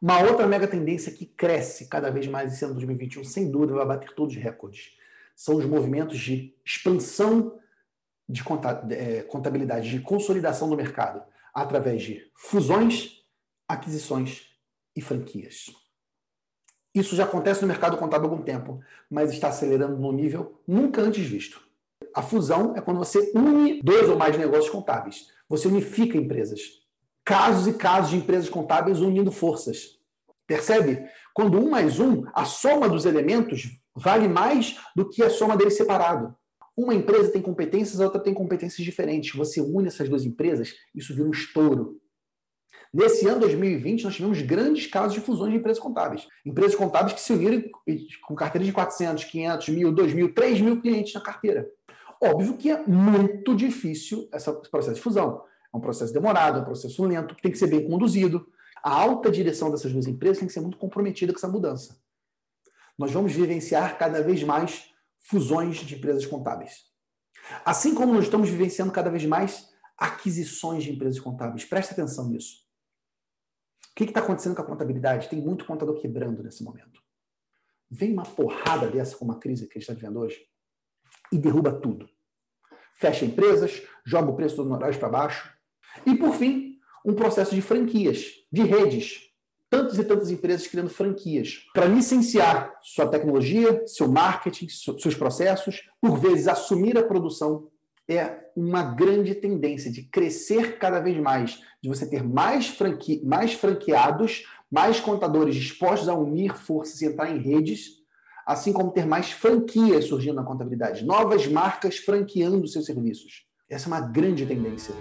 Uma outra mega tendência que cresce cada vez mais esse ano 2021, sem dúvida, vai bater todos os recordes. São os movimentos de expansão de é, contabilidade, de consolidação do mercado, através de fusões, aquisições e franquias. Isso já acontece no mercado contábil há algum tempo, mas está acelerando num nível nunca antes visto. A fusão é quando você une dois ou mais negócios contábeis. Você unifica empresas. Casos e casos de empresas contábeis unindo forças. Percebe? Quando um mais um, a soma dos elementos vale mais do que a soma deles separado. Uma empresa tem competências, a outra tem competências diferentes. Você une essas duas empresas, isso vira um estouro. Nesse ano 2020, nós tivemos grandes casos de fusões de empresas contábeis. Empresas contábeis que se uniram com carteiras de 400, 500, 1.000, 2.000, 3.000 clientes na carteira. Óbvio que é muito difícil esse processo de fusão. É um processo demorado, é um processo lento, que tem que ser bem conduzido. A alta direção dessas duas empresas tem que ser muito comprometida com essa mudança. Nós vamos vivenciar cada vez mais fusões de empresas contábeis. Assim como nós estamos vivenciando cada vez mais aquisições de empresas contábeis. Preste atenção nisso. O que está acontecendo com a contabilidade? Tem muito contador quebrando nesse momento. Vem uma porrada dessa como a crise que a gente está vivendo hoje e derruba tudo. Fecha empresas, joga o preço dos honorários para baixo. E, por fim, um processo de franquias, de redes. Tantas e tantas empresas criando franquias para licenciar sua tecnologia, seu marketing, seus processos, por vezes assumir a produção é uma grande tendência de crescer cada vez mais, de você ter mais, franqui mais franqueados, mais contadores dispostos a unir forças e entrar em redes assim como ter mais franquias surgindo na contabilidade, novas marcas franqueando seus serviços. Essa é uma grande tendência.